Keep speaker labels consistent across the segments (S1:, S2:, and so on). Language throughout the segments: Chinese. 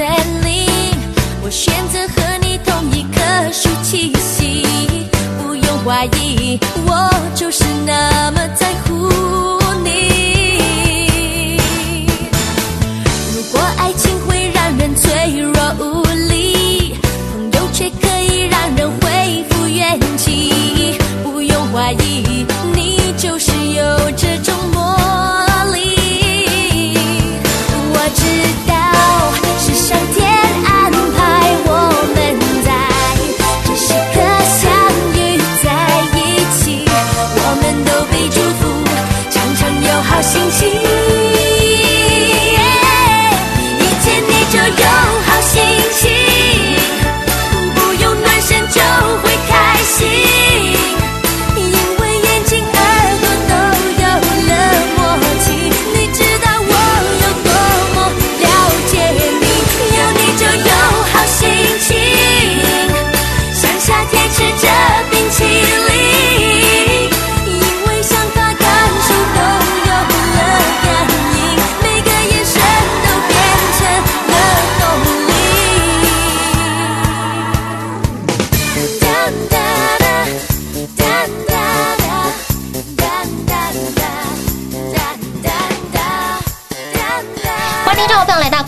S1: 森林，我选择和你同一棵树栖息，不用怀疑，我就是那么在乎你。如果爱情会让人脆弱无力，朋友却可以让人恢复元气。不用怀疑，你就是有这种魔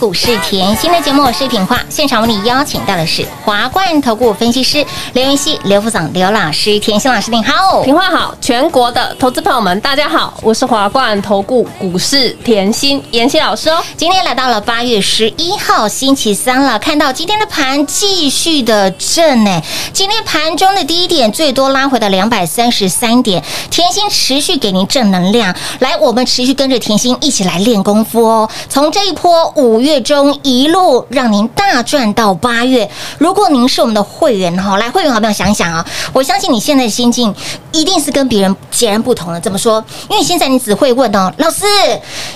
S2: 股市甜心的节目，我是品化。现场为你邀请到的是华冠投顾分析师刘云熙、刘副总、刘老师。甜心老师您好，
S3: 平话好，全国的投资朋友们，大家好，我是华冠投顾股市甜心妍希老师哦。
S2: 今天来到了八月十一号星期三了，看到今天的盘继续的震呢。今天盘中的低点最多拉回到两百三十三点，甜心持续给您正能量。来，我们持续跟着甜心一起来练功夫哦。从这一波五月最终一路让您大赚到八月。如果您是我们的会员哈，来会员好朋友想一想啊，我相信你现在的心境一定是跟别人截然不同的。怎么说？因为现在你只会问哦，老师，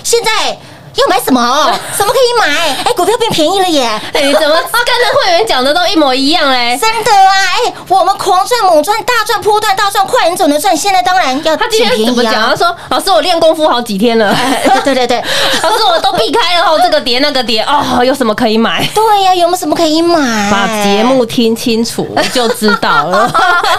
S2: 现在。要买什么？什么可以买？哎，股票变便宜了耶！
S3: 哎，你怎么跟着会员讲的都一模一样嘞？
S2: 真的啊！哎，我们狂赚猛赚，大赚波段，大赚快人总的赚。现在当然要
S3: 他今天怎么讲？他
S2: 啊！
S3: 说：“老师，我练功夫好几天了。
S2: 哎 对对对，
S3: 老师，我都避开了哦，这个跌那个跌哦，有什么可以买？
S2: 对呀，有没有什么可以买？
S3: 把节目听清楚就知道了。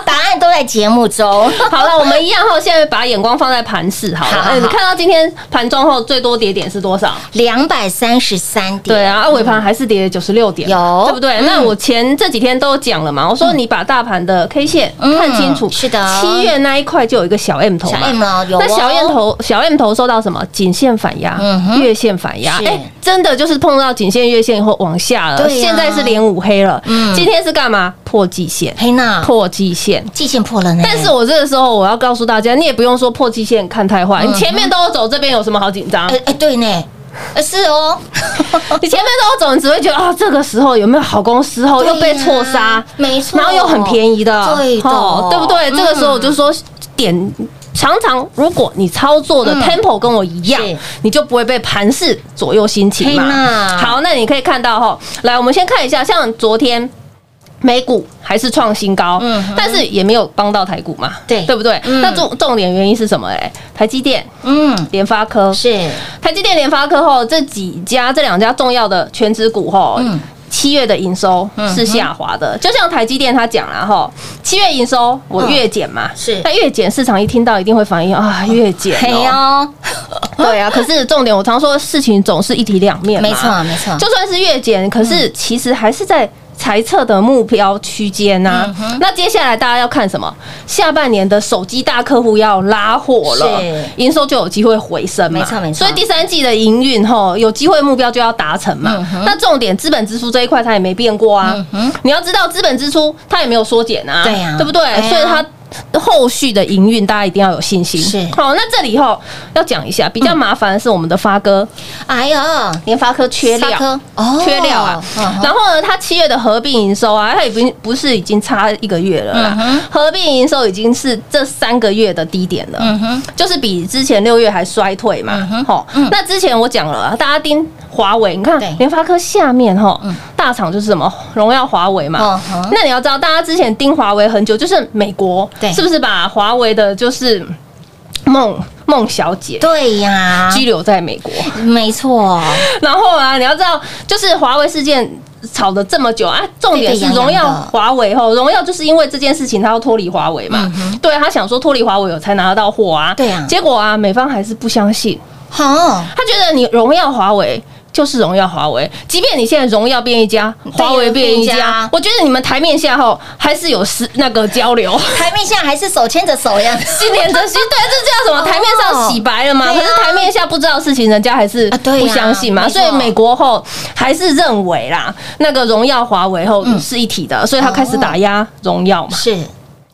S2: 答案都在节目中。
S3: 好了，我们一样哈，现在把眼光放在盘市好了。
S2: 好好好
S3: 哎你看到今天盘中后最多跌点是多少？
S2: 两百三十三点，
S3: 对啊，啊尾盘还是跌九十六点，
S2: 有
S3: 对不对？
S2: 嗯
S3: 那我前这几天都讲了嘛，我说你把大盘的 K 线
S2: 嗯
S3: 看清楚，
S2: 是的
S3: 七月那一块就有一个小 M 头
S2: 小
S3: 嘛。
S2: M 哦，有哦
S3: 那小 M 头，小 M 头受到什么？颈线反压
S2: 嗯，
S3: 月线反压，
S2: 是
S3: 哎，真的就是碰到颈线、月线以后往下了。
S2: 对
S3: 现在是连五黑了，
S2: 嗯
S3: 今天是干嘛？破季线，
S2: 黑娜
S3: 破季线。
S2: 季线破了呢，
S3: 但是我这个时候我要告诉大家，你也不用说破季线看太坏，
S2: 嗯
S3: 你前面都有走，这边有什么好紧张？
S2: 哎哎对呢，呃是哦，
S3: 你前面都有走，你只会觉得啊，这个时候有没有好公司后又被错杀，
S2: 没错
S3: 然后又很便宜的，
S2: 对的
S3: 哦对不对？
S2: 嗯
S3: 这个时候我就说点。常常，如果你操作的
S2: 嗯
S3: tempo 跟我一样
S2: 是，
S3: 你就不会被盘势左右心情。好，那你可以看到哈，来，我们先看一下，像昨天美股还是创新高，
S2: 嗯
S3: 但是也没有帮到台股嘛，
S2: 对。
S3: 对不对？
S2: 嗯。
S3: 那重重点原因是什么？哎，台积电、
S2: 嗯。
S3: 联发科。
S2: 是。
S3: 台积电、联发科后这几家这两家重要的全职股后，
S2: 嗯。
S3: 七月的营收是下滑的，就像台积电他讲了哈，七月营收我月减嘛，
S2: 是。
S3: 那月减市场一听到一定会反应啊，月减
S2: 嘿
S3: 哦，
S2: 哦，
S3: 对啊，可是重点我常说事情总是一体两面嘛，
S2: 没错没错，
S3: 就算是月减，可是其实还是在。猜测的目标区间呐，那接下来大家要看什么？下半年的手机大客户要拉货了
S2: 是，
S3: 营收就有机会回升嘛。
S2: 没错没错
S3: 所以第三季的营运吼，有机会目标就要达成嘛。那重点资本支出这一块它也没变过啊。你要知道资本支出它也没有缩减啊，
S2: 对呀
S3: 对不对
S2: 哎？
S3: 所以它。后续的营运，大家一定要有信心。
S2: 是。
S3: 好，那这里后要讲一下，比较麻烦的是我们的发哥，
S2: 哎呀，
S3: 联发科缺料
S2: 哦。
S3: 缺料啊。然后呢，它七月的合并营收啊，它也不不是已经差一个月了啦，
S2: 嗯
S3: 合并营收已经是这三个月的低点了，
S2: 嗯哼，
S3: 就是比之前六月还衰退嘛。好，那之前我讲了，大家盯华为，你看
S2: 对。
S3: 联发科下面哈，大厂就是什么荣耀、华为嘛。
S2: 嗯。
S3: 那你要知道，大家之前盯华为很久，就是美国
S2: 对。
S3: 是不是把华为的就是孟孟小姐
S2: 对呀，
S3: 拘留在美国？
S2: 没错，
S3: 然后啊，你要知道，就是华为事件吵了这么久啊，重点是荣耀、华为后，荣耀就是因为这件事情，他要脱离华为嘛，对他想说脱离华为我才拿得到货啊，
S2: 嗯对啊。
S3: 结果啊，美方还是不相信，
S2: 好，
S3: 他觉得你荣耀华为。就是荣耀华为，即便你现在荣耀变一家，华为变一
S2: 家
S3: 家，我觉得你们台面下后还是有是那个交流。
S2: 台面下还是手牵着手呀，
S3: 心连着心，对，这叫什么？台面上洗白了嘛？可是台面下不知道事情，人家还是不相信嘛。所以美国后还是认为啦，那个荣耀、华为后是一体的，所以他开始打压荣耀嘛。
S2: 是。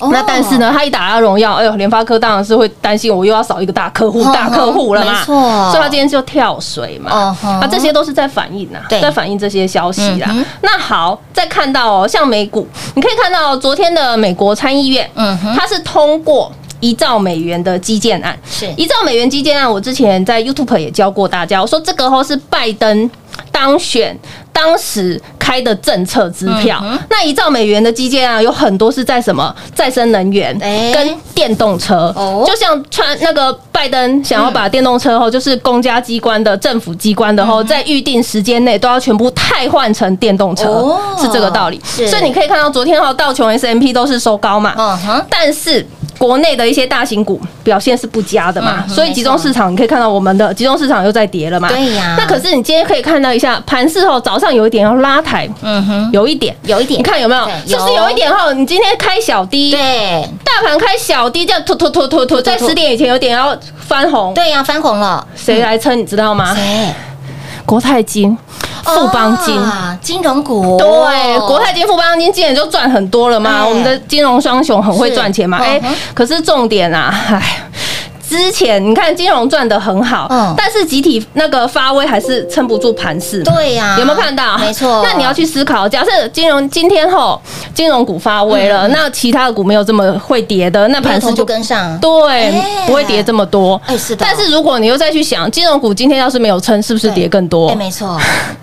S2: 哦
S3: 那但是呢，他一打到荣耀，哎呦，联发科当然是会担心，我又要少一个大客户、
S2: 哦
S3: 大客户了嘛。
S2: 没错
S3: 所以他今天就跳水嘛。
S2: 哦吼
S3: 啊，这些都是在反映呐
S2: 对，
S3: 在反映这些消息啦
S2: 嗯。
S3: 那好，再看到哦，像美股，你可以看到昨天的美国参议院，
S2: 嗯哼
S3: 它是通过。一兆美元的基建案，
S2: 是
S3: 一兆美元基建案。我之前在 YouTube 也教过大家，我说这个后是拜登当选当时开的政策支票。
S2: 嗯
S3: 那一兆美元的基建啊有很多是在什么？再生能源
S2: 哎。
S3: 跟电动车，
S2: 哦。
S3: 就像川那个拜登想要把电动车后，就是公家机关的、政府机关的后，在预定时间内都要全部汰换成电动车
S2: 哦，
S3: 是这个道理。所以你可以看到昨天哈道琼 S M P 都是收高嘛，但是。国内的一些大型股表现是不佳的嘛，所以集中市场你可以看到我们的集中市场又在跌了嘛。
S2: 对呀。
S3: 那可是你今天可以看到一下盘势后，早上有一点要拉抬，
S2: 嗯哼，
S3: 有一点，
S2: 有一点。
S3: 你看有没有？
S2: 就？
S3: 是不是
S2: 有
S3: 有一点后，你今天开小低，
S2: 对。
S3: 大盘开小低，这样突突突突突，在十点以前有点要翻红，
S2: 对呀，翻红了，
S3: 谁来撑你知道吗？
S2: 谁？
S3: 国泰金、富邦金。
S2: 啊金融股，
S3: 对，国泰金、富邦金今年就赚很多了嘛。
S2: 哎
S3: 我们的金融双雄很会赚钱嘛。哎可是重点啊，哎。之前你看金融赚的很好，
S2: 嗯
S3: 但是集体那个发威还是撑不住盘势。
S2: 对呀，
S3: 有没有看到？
S2: 没错，
S3: 那你要去思考，假设金融今天后金融股发威了，那其他的股没有这么会跌的，那盘势就
S2: 跟上，
S3: 对
S2: 哎，
S3: 不会跌这么多。
S2: 哎是的
S3: 但是如果你又再去想，金融股今天要是没有撑，是不是跌更多
S2: 哎，？没错，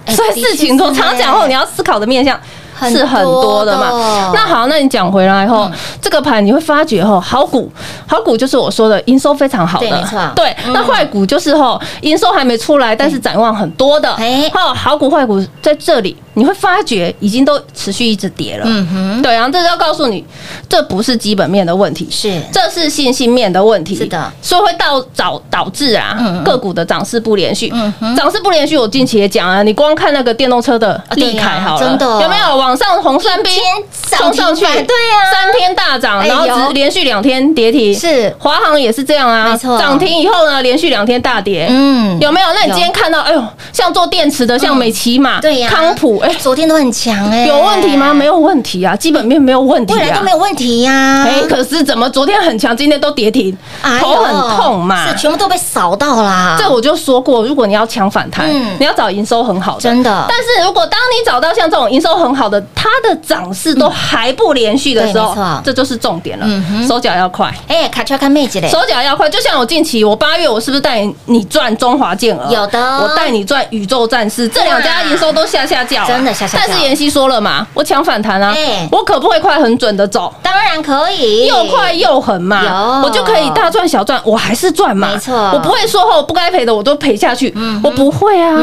S2: 哎
S3: 所以事情从常讲后，你
S2: 要
S3: 要思考的面向
S2: 很
S3: 是很多的嘛。
S2: 的。
S3: 那好，那你讲回来后，这个盘你会发觉后，好股好股就是我说的营收非常好的，
S2: 对
S3: 那坏股就是后营收还没出来，但是展望很多的。
S2: 哎。
S3: 好，好股坏股在这里，你会发觉已经都持续一直跌了。
S2: 嗯哼，
S3: 对，然后这就要告诉你，这不是基本面的问题，
S2: 是
S3: 这是信心面的问题。
S2: 是的
S3: 所以会导导导致啊个股的涨势不连续
S2: 嗯哼。
S3: 涨势不连续，我近期也讲啊，你光看那个电动车的利凯好了，
S2: 真的
S3: 有没有往上红三兵
S2: 天
S3: 冲上去？
S2: 对呀
S3: 三天大涨，
S2: 哎
S3: 然后连续两天跌停。
S2: 是
S3: 华航也是这样啊，
S2: 没错
S3: 涨停以后呢，连续两天大跌。
S2: 嗯
S3: 有没有？那你今天看到，哎呦，像做电池的，像美骑马、
S2: 对呀
S3: 康普，哎，
S2: 昨天都很强哎，
S3: 有问题吗？没有问题啊，基本面没有问题啊。
S2: 未来都没。有问题呀，
S3: 哎，可是怎么昨天很强，今天都跌停，
S2: 哎
S3: 头很痛嘛。
S2: 是。全部都被扫到啦，
S3: 这我就说过，如果你要抢反弹
S2: 嗯，
S3: 你要找营收很好的，
S2: 真的。
S3: 但是如果当你找到像这种营收很好的，它的涨势都还不连续的时候这就是重点了。
S2: 嗯，
S3: 手脚要快。
S2: 哎，卡丘看妹子嘞，
S3: 手脚要快，就像我近期，我八月我是不是带你赚中华健儿？
S2: 有的。
S3: 我带你赚宇宙战士，这两家营收都下下叫。了，
S2: 真的吓吓
S3: 但是妍希说了嘛，我抢反弹啊
S2: 哎，
S3: 我可不可以快很准的走？
S2: 当然可以，
S3: 又快又狠嘛，
S2: 有
S3: 我就可以大赚小赚，我还是赚嘛，
S2: 没错嗯
S3: 我不会说后不该赔的我都赔下去，我不会啊，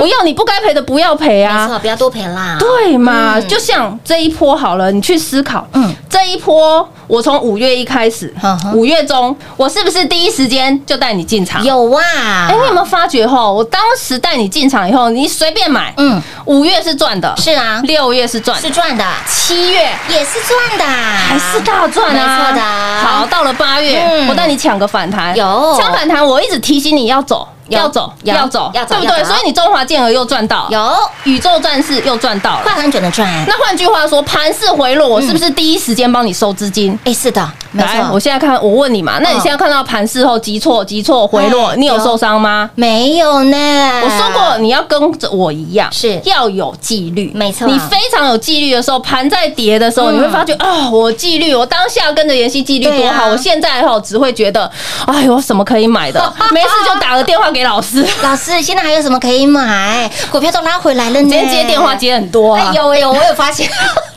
S3: 我要你不该赔的不要赔啊
S2: 没
S3: 啊，
S2: 错，不要多赔啦。
S3: 对嘛？
S2: 嗯
S3: 就像这一波好了，你去思考，
S2: 嗯
S3: 嗯，这一波我从五月一开始五月中，我是不是第一时间就带你进场？。
S2: 有啊，
S3: 哎，你有没有发觉哈？我当时带你进场以后，你随便买，
S2: 嗯，
S3: 五月是赚的，
S2: 是啊，
S3: 六月是赚。的
S2: 是，赚的，
S3: 七月
S2: 也是赚的，
S3: 还是大赚啊！
S2: 没错的。
S3: 好，到了八月，
S2: 嗯。
S3: 我带你抢个反弹，
S2: 有。
S3: 抢反弹，我一直提醒你要走，
S2: 有
S3: 要走，要走，
S2: 要走
S3: 对不对？所以你中华健儿又赚到，
S2: 有。
S3: 宇宙战士又赚到
S2: 快
S3: 了。
S2: 很准的赚。
S3: 那换句话说，盘势回落，我是不是第一时间帮你收资金？
S2: 哎，是的，没
S3: 错，我，现在看，我问你嘛，那你
S2: 嗯
S3: 现在看到盘势后急挫、急挫、回落，
S2: 哎
S3: 你有
S2: 有
S3: 受伤吗？
S2: 没有呢。
S3: 我说过，你要跟着我一样，
S2: 是。
S3: 要有纪律，
S2: 没错。
S3: 你非常有纪律的时候，盘在跌的时候，
S2: 嗯。
S3: 你会发觉啊，我纪律，我当下跟着妍希纪律多好，我现在哈只会觉得，哎呦，什么可以买的，没事就打个电话给老师，
S2: 老师，现在还有什么可以买？股票都拉回来了呢。
S3: 今天接电话接很多啊
S2: 哎。有哎有，我有发现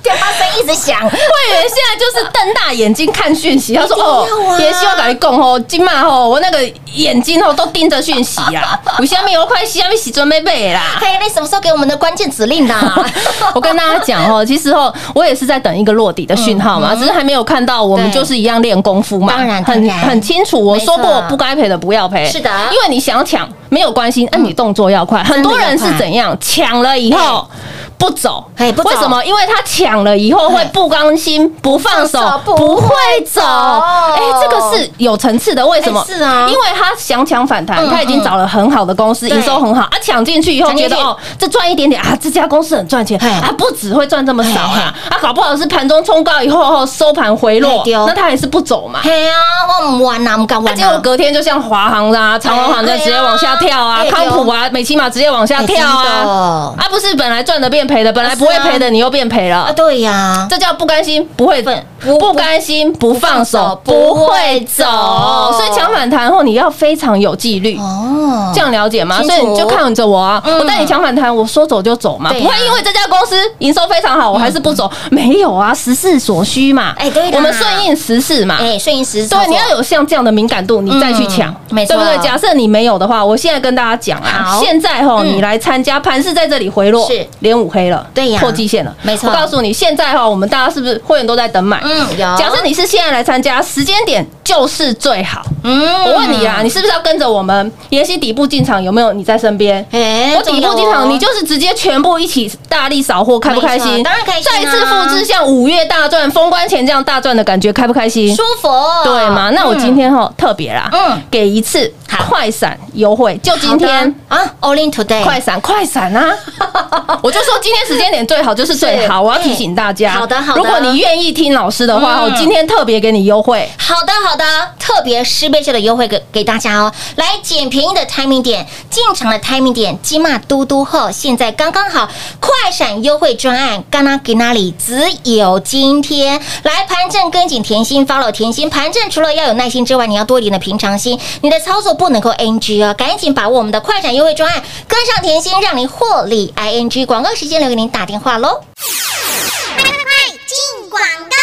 S2: 电话声一直响。
S3: 会员现在就是瞪大眼睛看讯息，他说：“哦
S2: 要啊，
S3: 妍希望赶紧供哦，今晚哦，我那个眼睛哦都盯着讯息啊，为什么我快下面洗准备背啦？”
S2: 嘿，你什么时候给我们的关键指令的？
S3: 我跟大家讲哦，其实哦，我也是在等一个落底的讯号嘛，只是还没有看到，我们就是一样练功夫嘛，
S2: 当然
S3: 很很清楚。我说
S2: 没
S3: 过不该赔的不要赔，
S2: 是的
S3: 因为你想抢没有关系，那你动作要快。很多人是怎样抢了以后。不走，
S2: 哎
S3: 为什么？因为他抢了以后会不甘心，不放手，
S2: 不
S3: 不会走。哎，这个是有层次的。为什么？
S2: 哎是啊。
S3: 因为他想抢反弹，
S2: 嗯
S3: 他已经找了很好的公司，营收很好啊，抢进去以后觉得哦，这赚一点点啊，这家公司很赚钱
S2: 嘿。
S3: 啊，不只会赚这么少
S2: 嘿
S3: 啊，啊，搞不好是盘中冲高以后后收盘回落那他还是不走嘛。
S2: 嘿啊，我唔玩呐，唔敢
S3: 那
S2: 玩呐。
S3: 结果隔天就像华航啦、长荣航就直接往下跳啊，康普啊、美骑马直接往下跳啊，
S2: 的。
S3: 啊，不是本来赚的变赔的，本来不会赔的你又变赔了。
S2: 啊，对呀，
S3: 这叫不甘心不会
S2: 不
S3: 不甘心不放手
S2: 不
S3: 不
S2: 会
S3: 会
S2: 走。
S3: 走，所以抢反弹后你要非常有纪律。
S2: 哦，
S3: 这样了解吗？所以你就看着我啊，
S2: 嗯。
S3: 我带你抢反弹，我说走就走嘛，不会因为这家公司营收非常好，我还是不走。没有啊，时势所需嘛。
S2: 哎对
S3: 我们顺应时势嘛。
S2: 哎，顺应时势
S3: 对，你要有像这样的敏感度，你再去抢
S2: 嗯，没错。
S3: 对不对？假设你没有的话，我现在跟大家讲啊，现在吼，
S2: 嗯。
S3: 你来参加盘是在这里回落，
S2: 是。
S3: 连五黑了，
S2: 对呀。
S3: 破季线了，
S2: 没错。
S3: 我告诉你，现在哈，我们大家是不是会员都在等买？
S2: 嗯有。
S3: 假设你是现在来参加，时间点就是最好。
S2: 嗯
S3: 我问你啊，你是不是要跟着我们妍希底部进场？有没有你在身边？
S2: 哎
S3: 我底部进场，你就是直接全部一起大力扫货，开不开心？
S2: 错当然开心啊
S3: 再次复制像五月大赚、封关前这样大赚的感觉，开不开心？
S2: 舒服，
S3: 对吗？那我今天哈特别啦，
S2: 嗯
S3: 嗯，给一次快闪优惠，就今天。
S2: 啊，All in today，
S3: 快闪快闪啊！我就说今天时间点最好就是最好，我要提醒大家。
S2: 哎好的好的
S3: 如果你愿意听老师的话，
S2: 嗯
S3: 我今天特别给你优惠。
S2: 好的，好的，的特别十倍秀的优惠给给大家哦！来捡便宜的 timing 点，进场的 timing 点，金马嘟嘟后，现在刚刚好，快闪优惠专案，刚刚给那里只有今天来盘正跟紧甜心，follow 甜心盘正，除了要有耐心之外，你要多一点的平常心，你的操作不能够 NG 哦，赶紧把握我们的快闪优惠专案，跟上甜心，让您获利 ING。广告时间留给您打电话喽。快进广告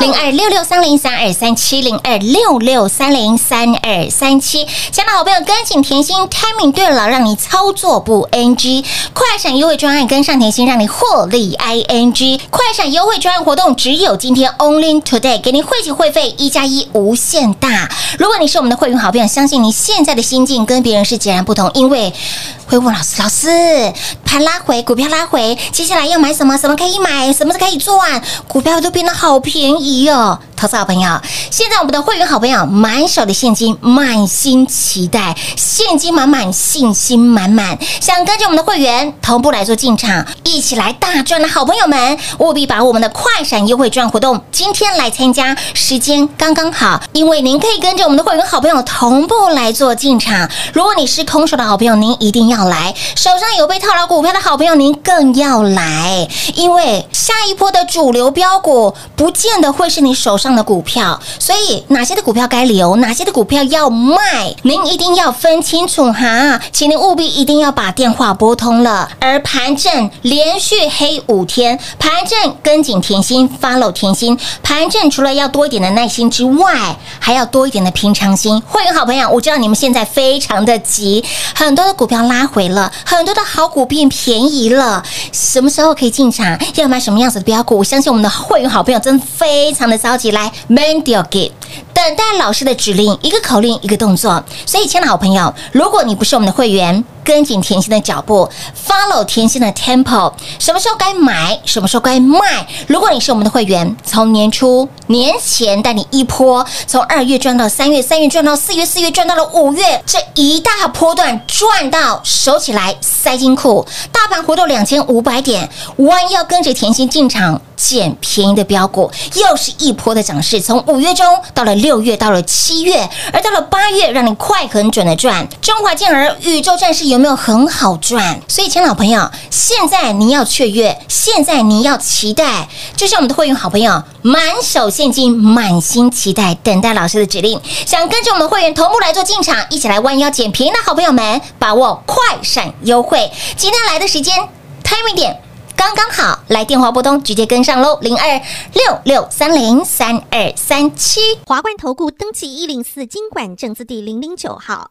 S2: 零二六六三零三二三七零二六六三零三二三七，亲爱的好朋友，跟紧甜心 timing 对了，让你操作不 NG，快闪优惠专案跟上甜心，让你获利 ING。快闪优惠专案活动只有今天 Only Today，给您汇集会费一加一无限大。如果你是我们的会员好朋友，相信你现在的心境跟别人是截然不同，因为会问老师，老师盘拉回，股票拉回，接下来要买什么？什么可以买？什么是可以赚？股票都变得好便宜哦！投资好朋友，现在我们的会员好朋友满手的现金，满心期待，现金满满，信心满满，想跟着我们的会员同步来做进场，一起来大赚的好朋友们，务必把我们的快闪优惠赚活动，今天来参加，时间刚刚好，因为您可以跟着我们的会员好朋友同步来做进场。如果你是空手的好朋友，您一定要来；手上有被套牢股票的好朋友，您更要来，因为下一波的主流标股，不见得会是你手上。的股票，所以哪些的股票该留，哪些的股票要卖，您一定要分清楚哈，请您务必一定要把电话拨通了。而盘正连续黑五天，盘正跟紧甜心，follow 甜心，盘正除了要多一点的耐心之外，还要多一点的平常心。会员好朋友，我知道你们现在非常的急，很多的股票拉回了，很多的好股变便宜了，什么时候可以进场？要买什么样子的标股？我相信我们的会员好朋友真非非常的着急，来 man deal get。等待老师的指令，一个口令，一个动作。所以，亲爱的好朋友，如果你不是我们的会员，跟紧甜心的脚步，follow 甜心的 tempo，什么时候该买，什么时候该卖。如果你是我们的会员，从年初、年前带你一波，从二月赚到三月，三月赚到四月，四月赚到了五月，这一大波段赚到手起来塞金库，大盘活动两千五百点，弯腰跟着甜心进场。捡便宜的标股，又是一波的涨势，从五月中到了六月，到了七月，而到了八月，让你快很准的赚。中华健儿宇宙战士有有没有很好赚？所以，亲老朋友，现在你要雀跃，现在你要期待，就像我们的会员好朋友，满手现金，满心期待，等待老师的指令，想跟着我们会员同步来做进场，一起来弯腰捡便宜的好朋友们，把握快闪优惠。今天来的时间，timing 点。刚刚好，来电话拨通，直接跟上喽，零二六六三零三二三七。
S4: 华冠投顾登记一零四经管证字第零零九号。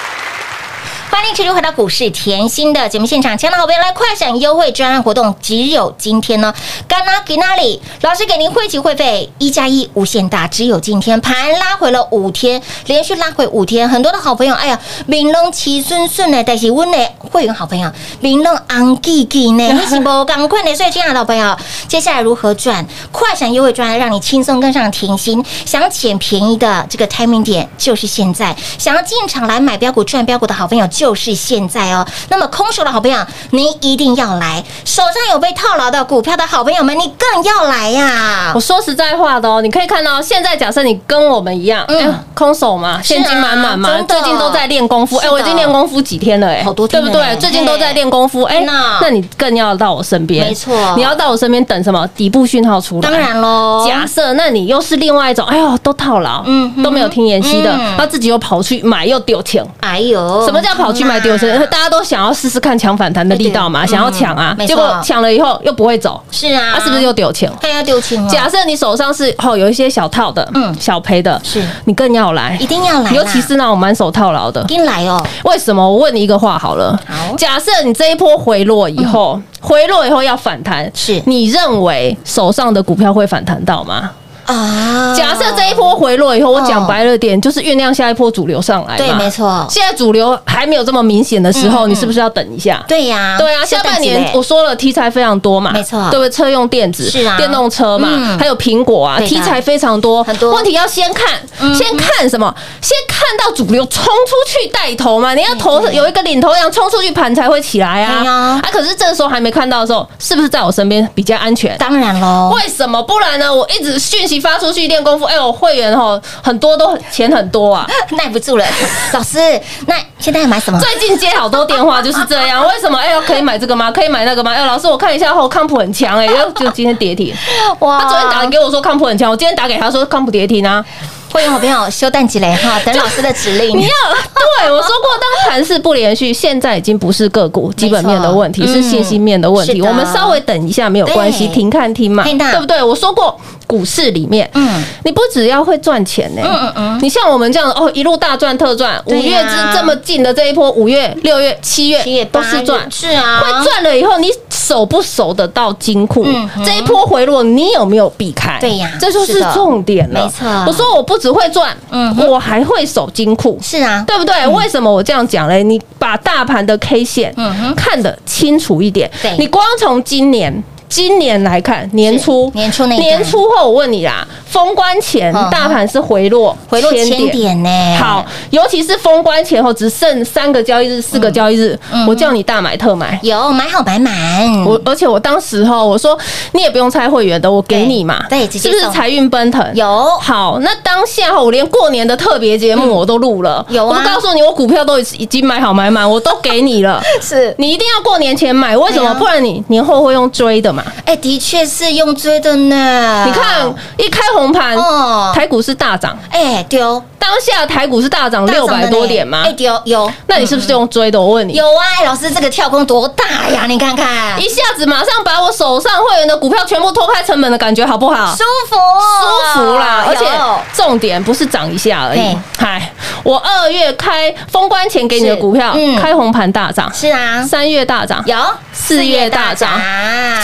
S2: 欢迎持续回到股市甜心的节目现场，亲爱的好朋友来快闪优惠专案活动，只有今天呢。干拉给那里，老师给您汇集会费一加一无限大，只有今天盘拉回了五天，连续拉回五天，很多的好朋友，哎呀，明龙齐顺顺呢，但是温呢会员好朋友，明龙昂记记呢，你是不赶快的？所以亲爱的好朋友，接下来如何赚快闪优惠专案，让你轻松跟上甜心？想捡便宜的这个 timing 点就是现在，想要进场来买标股赚标股的好朋友就是现在哦。那么空手的好朋友，你一定要来；手上有被套牢的股票的好朋友们，你更要来呀
S3: 我！说实在话的哦，你可以看到，现在假设你跟我们一样，
S2: 嗯
S3: 嗯，空手嘛，现金满满嘛最近都在练功夫。哎，我已经练功夫几天了，哎，
S2: 好多天
S3: 对不对？最近都在练功夫，哎，
S2: 那
S3: 那你更要到我身边，
S2: 没错
S3: 你要到我身边等什么？底部讯号出来。
S2: 当然喽，
S3: 假设，那你又是另外一种，哎呦，都套牢，
S2: 嗯
S3: 都没有听妍希的，
S2: 嗯
S3: 他自己又跑去买又丢钱。
S2: 哎呦，
S3: 什么叫跑去买丢钱？大家都想要试试看抢反弹的力道嘛，想要抢啊结果抢了以后又不会走，
S2: 是啊，
S3: 他是不是又丢钱？
S2: 看要丢钱了？
S3: 假设你手上是哦有一些小套的，
S2: 嗯
S3: 嗯，小赔的，
S2: 是
S3: 你更要来
S2: 一，定要来，
S3: 尤其是那种满手套牢的。
S2: 一定来哦，
S3: 为什么？我问你一个话好了
S2: 好，
S3: 假设你这一波回落以后，回落以后要反弹，
S2: 是
S3: 你认为手上的股票会反弹到吗？
S2: 啊，
S3: 假设这一波回落以后，我
S2: 哦
S3: 讲白了点，就是酝酿下一波主流上来。
S2: 对，没。错，
S3: 现在主流还没有这么明显的时候，你是不是要等一下？
S2: 对呀，
S3: 对啊，下半年我说了题材非常多嘛，
S2: 没错
S3: 对不对？车用电子
S2: 是啊
S3: 电动车嘛
S2: 嗯，
S3: 还有苹果啊，题材非常多，
S2: 很多
S3: 问题要先看，
S2: 嗯
S3: 先看什么？先看到主流冲出去带头嘛，你要头有一个领头羊冲出去，盘才会起来啊啊！可是这个时候还没看到的时候，是不是在我身边比较安全？
S2: 当然喽，
S3: 为什么？不然呢？我一直讯息发出去练功夫，哎，呦会员哈很多都钱很多啊。
S2: 耐不住了，老师，那现在要买什么？
S3: 最近接好多电话就是这样，为什么？哎呦，可以买这个吗？可以买那个吗？哎，老师，我看一下后康普很强哎，就就今天跌停。
S2: 哇
S3: 他昨天打给我说康普很强，我今天打给他说康普跌停啊。
S2: 会员好朋友休淡季雷哈，等老师的指令。
S3: 你要对我说过，当盘势不连续，现在已经不是个股基本面的问题，
S2: 嗯
S3: 是信息面的问题。我们稍微等一下没有关系，
S2: 对
S3: 停看听嘛，对不对？我说过，股市里面，
S2: 嗯
S3: 你不只要会赚钱呢，
S2: 嗯嗯嗯
S3: 你像我们这样哦，一路大赚特赚，五月之这么近的这一波，五月、六月、七月
S2: 七月
S3: 都是赚，
S2: 是啊，
S3: 会赚了以后，你守不守得到金库？
S2: 嗯
S3: 这一波回落，你有没有避开？
S2: 对呀
S3: 这就是重点了。
S2: 没错
S3: 我说我不只会赚，
S2: 嗯
S3: 我还会守金库。
S2: 是啊，
S3: 对不对？为什么我这样讲嘞？你把大盘的 K 线
S2: 嗯哼
S3: 看得清楚一点
S2: 对。
S3: 你光从今年。今年来看，年初、
S2: 年初那
S3: 年初后，我问你啦，封关前大盘是回落
S2: 回落千点。呢。
S3: 好，，尤其是封关前后只剩三个交易日、四个交易日，
S2: 嗯。
S3: 我叫你大买特买。
S2: 有买好买。满，
S3: 我而且我当时候我说你也不用猜会员的，我给你嘛，
S2: 对
S3: 是不是财运奔腾？
S2: 有。
S3: 好，那当下我连过年的特别节目我都录了，
S2: 有啊。
S3: 我告诉你，我股票都已已经买好买满，我都给你了，
S2: 是。
S3: 你一定要过年前买，为什么？不然你年后会用追的嘛？
S2: 哎，的确是用追的呢。
S3: 你看一开红盘，
S2: 哦，
S3: 台股是大涨，
S2: 哎丢
S3: 当下台股是大涨六百多点吗
S2: 哎？丢有
S3: 那你是不是用追的？我问你。
S2: 有啊，哎老师这个跳空多大呀？你看看，
S3: 一下子马上把我手上会员的股票全部拖开成本的感觉好不好？
S2: 舒服
S3: 舒服啦，而且重点不是涨一下而已。嗨，我二月开封关前给你的股票
S2: 嗯，
S3: 开红盘大涨，
S2: 是啊，
S3: 三月大涨，
S2: 有
S3: 四月大涨，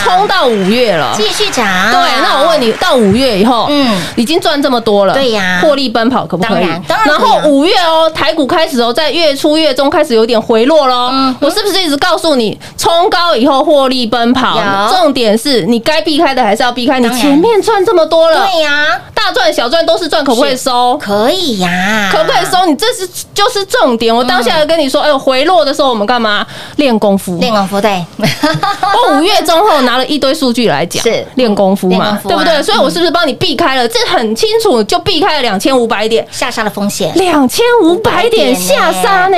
S2: 冲
S3: 冲到五月了。
S2: 继续涨。
S3: 对，那我问你，到五月以后，
S2: 嗯
S3: 嗯，已经赚这么多了，
S2: 对呀
S3: 获利奔跑可不可以？
S2: 当然
S3: 后五月哦，台股开始哦，在月初、月中开始有点回落喽。
S2: 嗯
S3: 我是不是一直告诉你，冲高以后获利奔跑？重点是你该避开的还是要避开，你前面赚这么多了，
S2: 对呀，
S3: 大赚小赚都是赚，可不可以收？
S2: 可以呀，
S3: 可不可以收？你这是就是重点。我当下跟你说，哎呦，回落的时候我们干嘛练功夫？
S2: 练功夫对，
S3: 我五月中后拿了一堆数据来讲，
S2: 是
S3: 练功夫嘛
S2: 功，夫啊
S3: 对不对？所以我是不是帮你避开了？这很清楚，就避开了两千五百点，
S2: 下杀的风险
S3: 两千五百点下杀呢？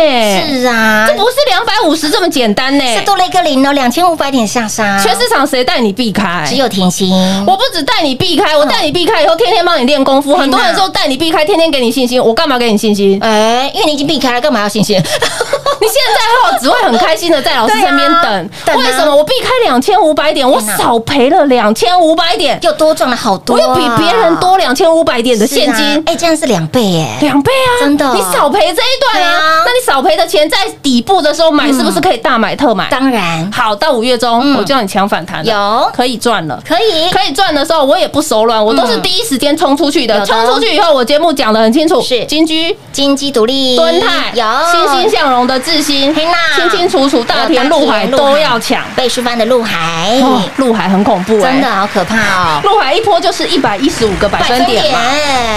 S2: 是啊，
S3: 这不是两百五十这么简单呢？
S2: 是多了一个零哦，两千五百点下杀，
S3: 全市场谁带你避开？
S2: 只有甜心，
S3: 我不止带你避开，我带你避开以后，天天帮你练功夫。很多人说带你避开，天天给你信心，我干嘛给你信心？
S2: 哎，因为你已经避开了，干嘛要信心？
S3: 你现在后只会很开心的在老师身边等为什么？我避开两千五百点，我少赔了两千五百点，
S2: 又多赚了好多啊，
S3: 我又比别人多两千五百点的现金。
S2: 哎，这样是两倍耶，
S3: 两倍啊！
S2: 真的
S3: 你少赔这一段
S2: 对啊
S3: 啊，那你少赔的钱在底部的时候买，是不是可以大买特买？
S2: 当然
S3: 好，到五月中
S2: 嗯
S3: 我叫你抢反弹了，
S2: 有
S3: 可以赚了。
S2: 可以，
S3: 可以赚的时候，我也不手软，我都是第一时间冲出去的。冲出去以后，我节目讲的很清楚，
S2: 是
S3: 金居、
S2: 金鸡独立，
S3: 敦泰、
S2: 有
S3: 欣欣向荣的智新，清清楚楚，大田、陆海都要抢。
S2: 倍数翻的陆海，
S3: 哦，陆海很恐怖哎，
S2: 真的好可怕哦，
S3: 陆海一波就是一百一十五个百分点嘛。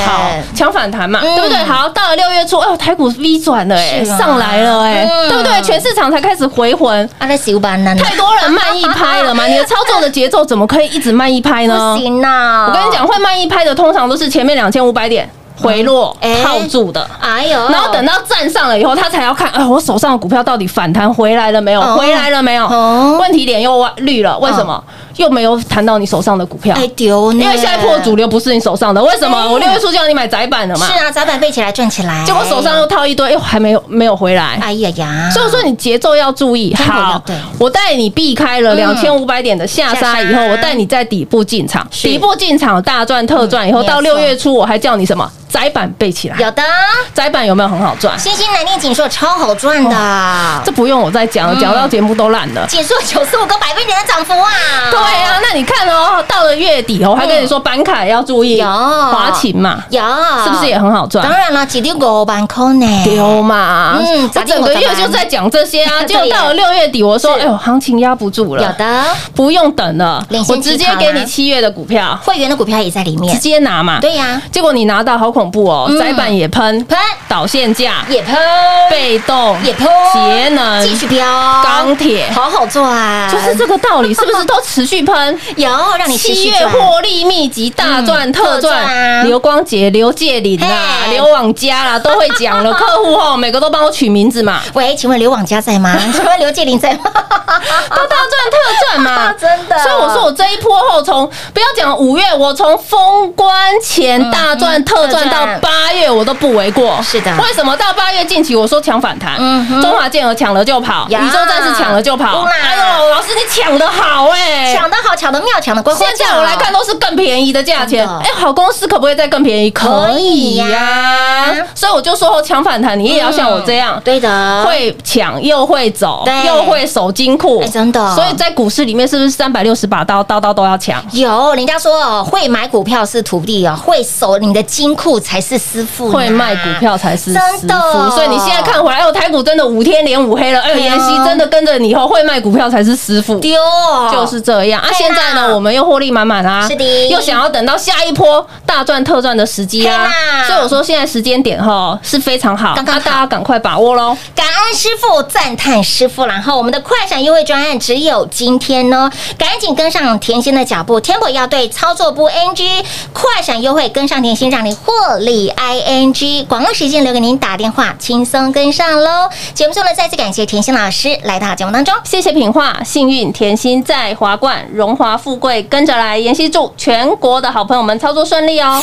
S3: 好，抢反弹嘛，
S2: 嗯
S3: 对不对？好，到了六月初，哎呦，台股 V 转了，哎，
S2: 啊
S3: 上来了，哎，
S2: 嗯
S3: 对不对？全市场才开始回魂，
S2: 啊，那小班呢？
S3: 太多人慢一拍了嘛，你的操作的节奏怎么可以一直慢一拍呢
S2: 不？行呐，
S3: 我跟你讲，，会慢一拍的，通常都是前面两千五百点回落
S2: 哎
S3: 套住的。
S2: 哎呦，
S3: 然后等到站上了以后，他才要看，哎，我手上的股票到底反弹回来了没有？
S2: 哦
S3: 回来了没有？
S2: 哦
S3: 问题点又歪绿了，为什么？又没有谈到你手上的股票？
S2: 哎丢，
S3: 因为现在破主流不是你手上的，为什么？
S2: 哎。
S3: 我六月初叫你买窄板的嘛，
S2: 是啊，窄板背起来赚起来，
S3: 结果手上又套一堆，又还没有没有回来。
S2: 哎呀呀，
S3: 所以说你节奏要注意。好，我带你避开了
S2: 嗯。
S3: 两千五百点的下杀以后，我带你在底部进场，底部进场大赚特赚以后，
S2: 嗯
S3: 到六月初我还叫你什么？窄板背起来，
S2: 有的，
S3: 窄板有没有很好赚？
S2: 星星难念锦硕超好赚的，
S3: 这不用我再讲了，
S2: 嗯。
S3: 讲到节目都烂了。
S2: 锦硕九十五个百分点的涨幅啊，
S3: 对啊，那你看哦，到了月底哦，我还跟你说板卡要注意，
S2: 有。
S3: 华勤嘛，
S2: 有，
S3: 是不是也很好赚？
S2: 当？然了，几丢五万块呢，
S3: 丢嘛，
S2: 嗯
S3: 我整个月就在讲这些啊，结果到了六月底，我说，哎呦，行情压不住了有，
S2: 的。
S3: 不用等了，我直接给你七月的股票，
S2: 会员的股票也在里面。
S3: 直，接拿嘛。
S2: 对呀，
S3: 结果你拿到好恐怖哦，
S2: 嗯。
S3: 窄板也喷，
S2: 喷。
S3: 导线架、
S2: 也喷，
S3: 被动、
S2: 也喷，
S3: 节能、
S2: 继续飙，
S3: 钢铁，
S2: 好好赚，
S3: 就是这个道理，是不是？都持续喷？
S2: 有让你
S3: 七月获利密集大赚
S2: 嗯
S3: 特
S2: 特赚
S3: 刘光杰、刘介林啦、
S2: 嘿
S3: 刘网家啦，都会讲了。客户后 每个都帮我取名字嘛，
S2: 喂，请问刘网家在吗？请问刘介林在吗？
S3: 都大赚特赚嘛，
S2: 真的
S3: 所以我说我这一波后从不要讲五月，我从封关前大赚特赚到八月，我都不为过。
S2: 是的
S3: 为什么到八月近期我说抢反弹？
S2: 嗯
S3: 中华健儿抢了就跑，宇宙战士抢了就跑。哎呦，老师你抢的好哎，
S2: 抢得好，抢的妙，抢得呱呱
S3: 现在我来看都是更便宜的价钱，哎，好公司可不可以再更便宜？可以呀、所以我就说抢反弹，你也要像我这样。
S2: 对的，
S3: 会抢又会走，又会守金库，
S2: 哎真的。
S3: 所以在股市里面，是不是三百六十把刀，刀刀都要抢？
S2: 有人家说哦，会买股票是徒弟哦，会守你的金库才是师傅，
S3: 会卖股票才是师傅，所以你现在看回来，哦，台股真的五天连五黑了，哎妍希真的跟着你以后会卖股票才是师傅。
S2: 丢，
S3: 就是这样啊！现在呢，我们又获利满满啊，
S2: 是的
S3: 又想要等到下一波大赚特赚的时机
S2: 啦，
S3: 所以我说现在时间点哈是非常好，
S2: 刚刚
S3: 大家赶快把握喽。
S2: 感恩师傅，赞叹师傅。然后我们的快闪优惠专案只有今天哦，赶紧跟上甜心的脚步，Tempo 要对，操作不 NG，快闪优惠跟上甜心，让你获利 ING。广告时间留给您打电话，轻松跟上喽。节目中呢，再次感谢甜心老师来到节目当中。
S3: 谢谢品画，幸运甜心在华冠，荣华富贵跟着来。妍希祝全国的好朋友们操作顺利哦。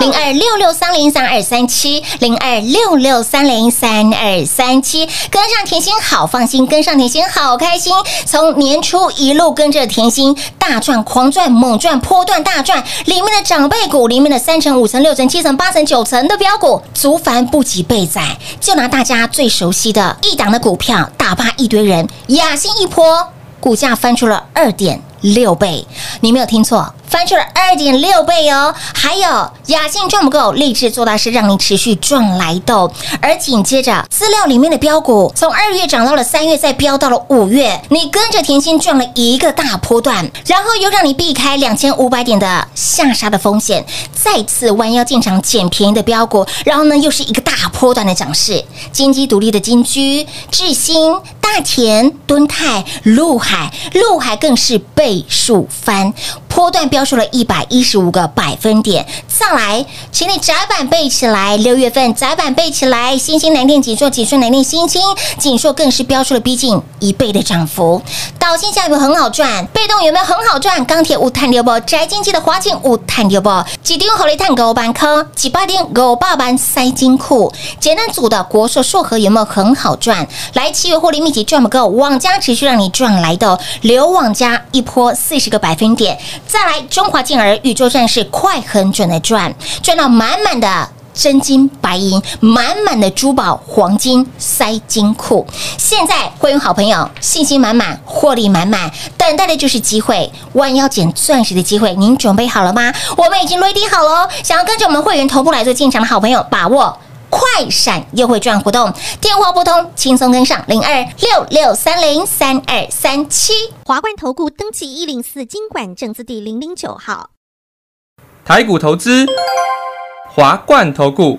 S2: 零二六六三零三二三七，零二六六三零三二三七，跟上甜心好放心，跟上甜心好开心。从年初一路跟着甜心大赚、狂赚、猛赚、波段大赚，里面的长辈股，里面的三成、五成、六成、七成、八成、九成的标股，足凡不及备载。就拿大家最熟悉的一档的股票，打趴一堆人，雅兴一波。股价翻出了二点六倍，你没有听错，翻出了二点六倍哦。还有雅信赚不够，立志做大事，让你持续赚来的。而紧接着资料里面的标股，从二月涨到了三月，再飙到了五月，你跟着甜心赚了一个大波段，然后又让你避开两千五百点的下杀的风险，再次弯腰进场捡便宜的标股，然后呢又是一个大波段的涨势。金鸡独立的金居、智新、大田、敦泰、陆海，陆海更是倍数翻，波段飙出了一百一十五个百分点。再来，请你窄板背起来，六月份窄板背起来，新兴南电锦硕、锦硕南电新兴，锦硕更是飙出了逼近一倍的涨幅。导线下有没有很好赚？被动有没有很好赚？钢铁无碳六不？宅经济的华景无碳六不？几点好利碳五板科？几八点五八板塞金库？节能组的国硕硕和有没有很好赚？来，七月获利秘籍赚不够，网家持续让你赚来的，留网家一波四十个百分点。再来，中华健儿宇宙战士快很准的赚，赚到满满的。真金白银，满满的珠宝黄金塞金库。现在会员好朋友信心满满，获利满满，等待的就是机会，弯腰捡钻石的机会。您准备好了吗？我们已经 ready 好了。想要跟着我们会员同步来做进场的好朋友，把握。快闪优惠券活动，电话拨通，轻松跟上零二六六三零三二三七。
S4: 华冠投顾登记一零四经管证字第零零九号。
S5: 台股投资，华冠投顾。